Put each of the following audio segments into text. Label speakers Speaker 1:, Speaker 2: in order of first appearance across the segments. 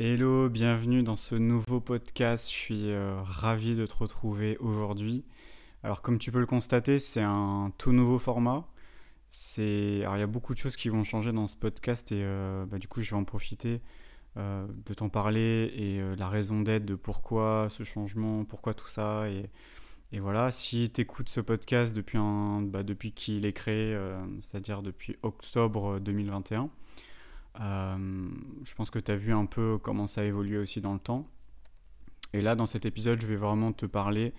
Speaker 1: Hello, bienvenue dans ce nouveau podcast. Je suis euh, ravi de te retrouver aujourd'hui. Alors comme tu peux le constater, c'est un tout nouveau format. C'est alors il y a beaucoup de choses qui vont changer dans ce podcast et euh, bah, du coup je vais en profiter euh, de t'en parler et la raison d'être de pourquoi ce changement, pourquoi tout ça et, voilà. Si tu écoutes ce podcast depuis bah, depuis qu'il est créé, c'est-à-dire depuis octobre 2021. Je pense que tu as vu un peu comment ça a aussi dans le temps. Et là, dans cet épisode, je vais vraiment te parler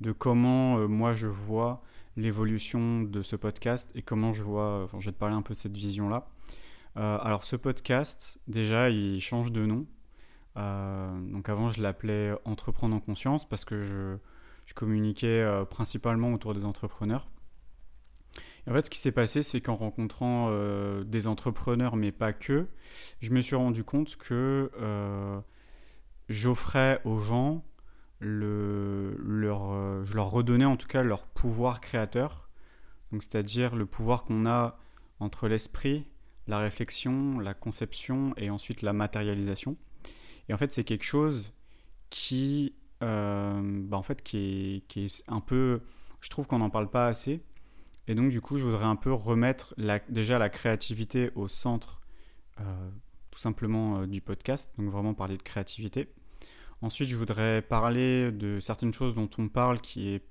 Speaker 1: de comment euh, moi je vois l'évolution de ce podcast et comment je vois, enfin je vais te parler un peu de cette vision-là. Euh, alors ce podcast, déjà, il change de nom. Euh, donc avant, je l'appelais Entreprendre en conscience parce que je communiquais principalement autour des entrepreneurs. En fait, ce qui s'est passé, c'est qu'en rencontrant des entrepreneurs, mais pas que, je me suis rendu compte que j'offrais aux gens le, leur, euh, je leur redonnais en tout cas leur pouvoir créateur, donc c'est-à-dire le pouvoir qu'on a entre l'esprit, la réflexion, la conception et ensuite la matérialisation. Et en fait, c'est quelque chose qui, euh, bah en fait, qui est, qui est, un peu, je trouve qu'on n'en parle pas assez. Et donc, du coup, je voudrais un peu remettre la, déjà la créativité au centre, euh, tout simplement, du podcast. Donc, vraiment parler de créativité. Ensuite, je voudrais parler de certaines choses dont on parle qui est.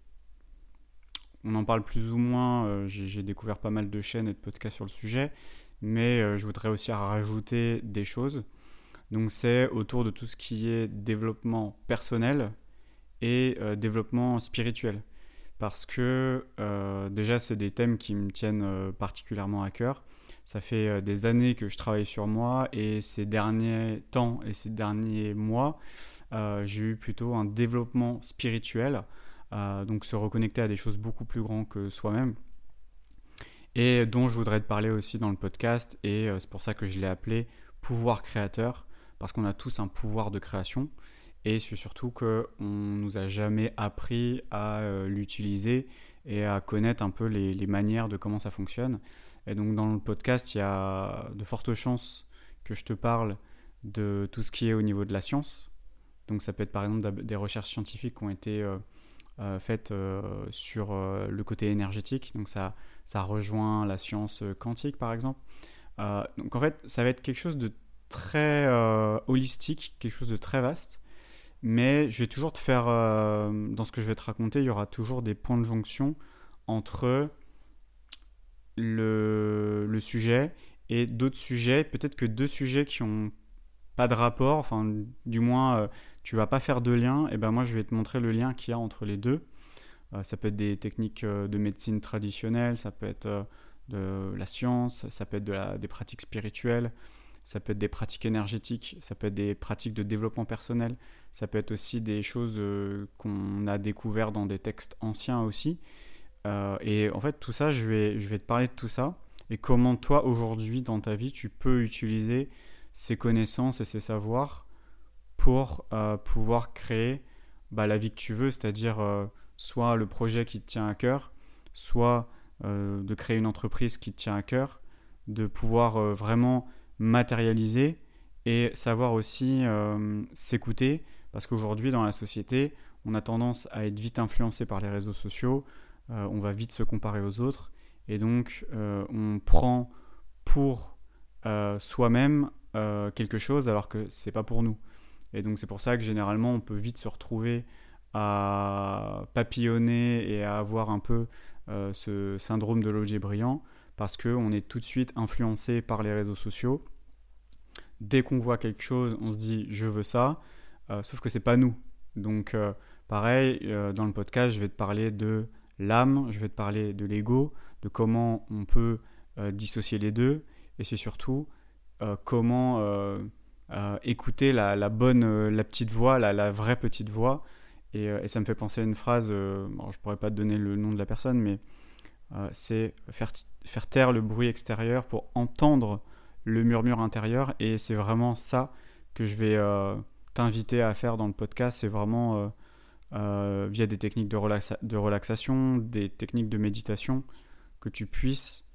Speaker 1: On en parle plus ou moins. Euh, j'ai découvert pas mal de chaînes et de podcasts sur le sujet. Mais euh, je voudrais aussi rajouter des choses. Donc, c'est autour de tout ce qui est développement personnel et euh, développement spirituel. Parce que déjà, c'est des thèmes qui me tiennent particulièrement à cœur. Ça fait des années que je travaille sur moi et ces derniers temps et ces derniers mois, euh, j'ai eu plutôt un développement spirituel, euh, donc se reconnecter à des choses beaucoup plus grandes que soi-même, et dont je voudrais te parler aussi dans le podcast, et euh, c'est pour ça que je l'ai appelé pouvoir créateur, parce qu'on a tous un pouvoir de création, et surtout qu'on ne nous a jamais appris à l'utiliser et à connaître un peu les, manières de comment ça fonctionne. Et donc dans le podcast, il y a de fortes chances que je te parle de tout ce qui est au niveau de la science, donc ça peut être par exemple des recherches scientifiques qui ont été euh, euh, faites euh, sur le côté énergétique. Donc ça, ça rejoint la science quantique par exemple. donc en fait, ça va être quelque chose de très holistique, quelque chose de très vaste. Mais je vais toujours te faire, dans ce que je vais te raconter, il y aura toujours des points de jonction entre le, sujet et d'autres sujets, peut-être que deux sujets qui ont pas de rapport, enfin du moins tu vas pas faire de lien, et ben moi je vais te montrer le lien qu'il y a entre les deux. Euh, ça peut être des techniques euh, de médecine traditionnelle, ça peut être euh, de la science, ça peut être de la, des pratiques spirituelles, ça peut être des pratiques énergétiques, ça peut être des pratiques de développement personnel, ça peut être aussi des choses qu'on a découvert dans des textes anciens aussi. et en fait, tout ça, je vais, je vais te parler de tout ça et comment toi, aujourd'hui, dans ta vie, tu peux utiliser ces connaissances et ces savoirs pour euh, pouvoir créer bah, la vie que tu veux, c'est-à-dire euh, soit le projet qui te tient à cœur, soit euh, de créer une entreprise qui te tient à cœur, de pouvoir vraiment matérialiser et savoir aussi s'écouter, parce qu'aujourd'hui dans la société, on a tendance à être vite influencé par les réseaux sociaux, on va vite se comparer aux autres, et donc on prend pour soi-même quelque chose alors que c'est pas pour nous. Et donc c'est pour ça que généralement on peut vite se retrouver à papillonner et à avoir un peu euh, ce syndrome de l'objet brillant parce qu'on est tout de suite influencé par les réseaux sociaux. Dès qu'on voit quelque chose, on se dit je veux ça, euh, sauf que c'est pas nous. Donc euh, pareil, dans le podcast, je vais te parler de l'âme, je vais te parler de l'ego, de comment on peut dissocier les deux, et c'est surtout comment euh, écouter la, bonne, euh, la petite voix, la, vraie petite voix. Euh, et, ça me fait penser à une phrase, bon, je pourrais pas te donner le nom de la personne, mais c'est faire, faire taire le bruit extérieur pour entendre le murmure intérieur. Et c'est vraiment ça que je vais t'inviter à faire dans le podcast. C'est vraiment via des techniques de, relaxation, des techniques de méditation, que tu puisses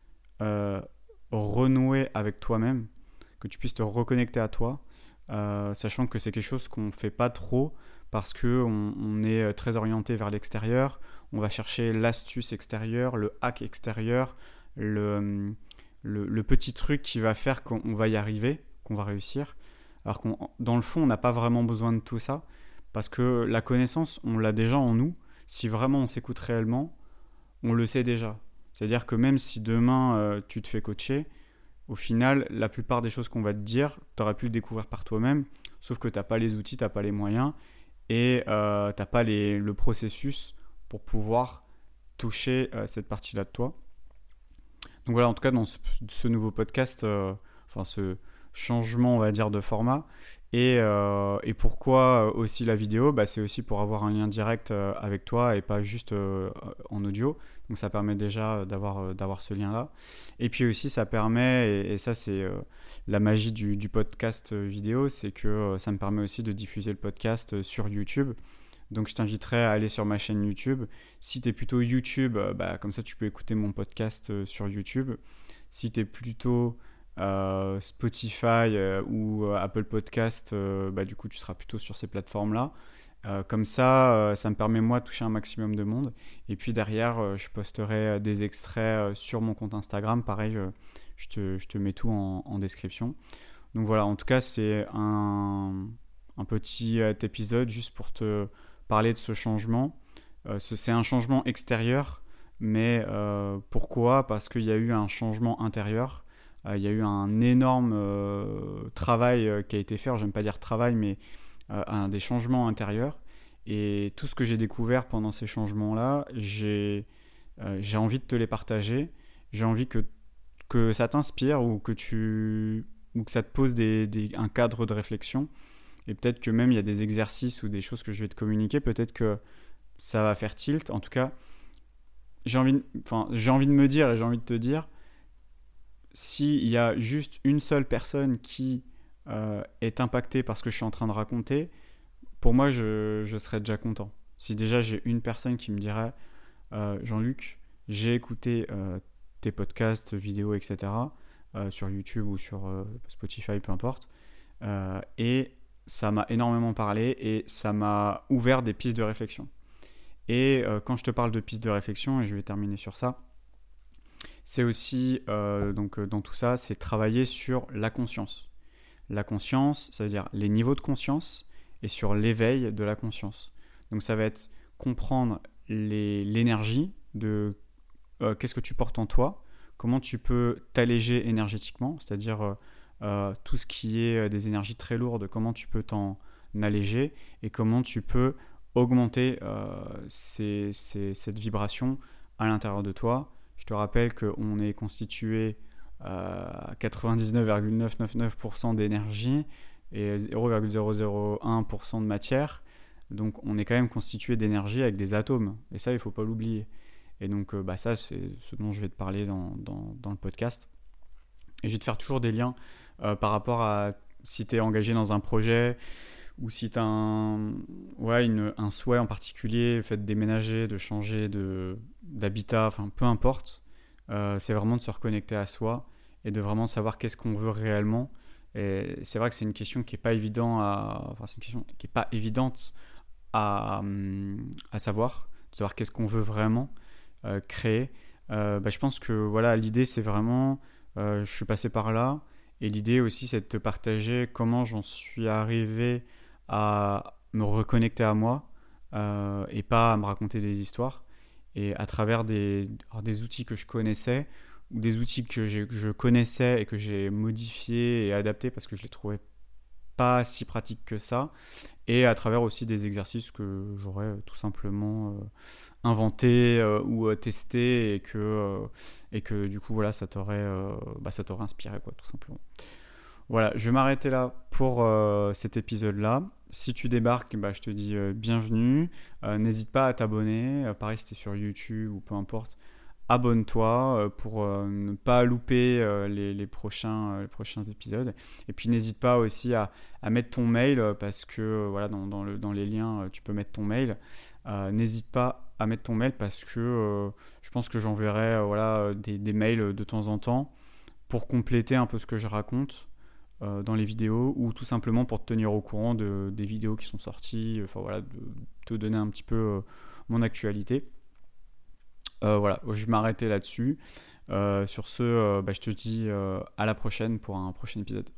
Speaker 1: renouer avec toi-même, que tu puisses te reconnecter à toi sachant que c'est quelque chose qu'on ne fait pas trop parce qu'on on est très orienté vers l'extérieur, on va chercher l'astuce extérieure, le hack extérieur, le, le, petit truc qui va faire qu'on va y arriver, qu'on va réussir. Alors qu'on, dans le fond, on n'a pas vraiment besoin de tout ça, parce que la connaissance, on l'a déjà en nous. Si vraiment on s'écoute réellement, on le sait déjà. C'est-à-dire que même si demain euh, tu te fais coacher, au final, la plupart des choses qu'on va te dire, tu aurais pu le découvrir par toi-même, sauf que tu n'as pas les outils, tu n'as pas les moyens, et euh, tu n'as pas le processus pour pouvoir toucher euh, cette partie-là de toi. Donc voilà, en tout cas, dans ce, nouveau podcast, euh, enfin ce changement, on va dire, de format. Et, euh, pourquoi aussi la vidéo? Bah, C'est aussi pour avoir un lien direct avec toi et pas juste en audio. Donc ça permet déjà d'avoir, ce lien-là. Et puis aussi, ça permet, et, ça c'est la magie du podcast vidéo, c'est que ça me permet aussi de diffuser le podcast sur YouTube. Donc je t'inviterai à aller sur ma chaîne YouTube. Si tu es plutôt YouTube, euh, bah, comme ça tu peux écouter mon podcast euh, sur YouTube. Si tu es plutôt euh, Spotify ou Apple Podcast, bah, du coup tu seras plutôt sur ces plateformes-là. comme ça, ça me permet moi de toucher un maximum de monde. Et puis derrière, je posterai des extraits sur mon compte Instagram. Pareil, je te, mets tout en, en, description. Donc voilà, en tout cas, c'est un, un petit épisode juste pour te parler de ce changement. Euh, c'est un changement extérieur, mais euh, pourquoi? Parce qu'il y a eu un changement intérieur. Euh, il y a eu un énorme travail qui a été fait. J'aime pas dire travail, mais des changements intérieurs. Et tout ce que j'ai découvert pendant ces changements-là, j'ai envie de te les partager. J'ai envie que, que ça t'inspire ou que ou que ça te pose des, un cadre de réflexion. Et peut-être que même il y a des exercices ou des choses que je vais te communiquer, peut-être que ça va faire tilt. En tout cas, j'ai envie, enfin, j'ai envie de me dire et j'ai envie de te dire, s'il y a juste une seule personne qui euh, est impactée par ce que je suis en train de raconter, pour moi, je, je serais déjà content. Si déjà j'ai une personne qui me dirait, euh, Jean-Luc, j'ai écouté euh, tes podcasts, vidéos, etc., sur YouTube ou sur Spotify, peu importe, et ça m'a énormément parlé et ça m'a ouvert des pistes de réflexion. Et euh, quand je te parle de pistes de réflexion, et je vais terminer sur ça, c'est aussi, euh, donc euh, dans tout ça, c'est travailler sur la conscience. La conscience, ça veut dire les niveaux de conscience et sur l'éveil de la conscience. Donc ça va être comprendre l'énergie de qu'est-ce que tu portes en toi, comment tu peux t'alléger énergétiquement, c'est-à-dire euh, tout ce qui est euh, des énergies très lourdes, comment tu peux t'en alléger et comment tu peux augmenter euh, cette vibration à l'intérieur de toi. Je te rappelle qu'on est constitué à 99,999% d'énergie et 0,001% de matière. Donc on est quand même constitué d'énergie avec des atomes. Et ça, il ne faut pas l'oublier. Et donc bah, ça, c'est ce dont je vais te parler dans, le podcast. Et je vais te faire toujours des liens par rapport à si tu es engagé dans un projet ou si tu as un, ouais, un souhait en particulier, fait de déménager, de changer d'habitat, peu importe, euh, c'est vraiment de se reconnecter à soi et de vraiment savoir qu'est-ce qu'on veut réellement. Et c'est vrai que c'est une question qui n'est pas évident enfin, une question qui pas évidente à, à savoir, de savoir qu'est-ce qu'on veut vraiment euh, créer. Bah, je pense que voilà, l'idée c'est vraiment, je suis passé par là, et l'idée aussi, c'est de te partager comment j'en suis arrivé à me reconnecter à moi euh, et pas à me raconter des histoires. Et à travers des, des outils que je connaissais ou des outils que, je connaissais et que j'ai modifiés et adaptés parce que je les trouvais pas si pratiques que ça. Et à travers aussi des exercices que j'aurais tout simplement euh, inventés euh, ou testés et que, et que du coup voilà ça t'aurait bah, ça t'aurait inspiré quoi tout simplement. Voilà, je vais m'arrêter là pour euh, cet épisode-là. Si tu débarques, bah, je te dis euh, bienvenue. Euh, n'hésite pas à t'abonner. pareil, si tu es sur YouTube ou peu importe, abonne-toi pour ne pas louper les, prochains, les prochains épisodes. Et puis n'hésite pas aussi à, mettre ton mail parce que voilà, dans, dans, le, dans, les liens, tu peux mettre ton mail. n'hésite pas à mettre ton mail parce que je pense que j'enverrai voilà, des, mails de temps en temps pour compléter un peu ce que je raconte. dans les vidéos ou tout simplement pour te tenir au courant de, des vidéos qui sont sorties, enfin voilà, de te donner un petit peu mon actualité. Voilà, je vais m'arrêter là-dessus. sur ce, bah, je te dis à la prochaine pour un prochain épisode.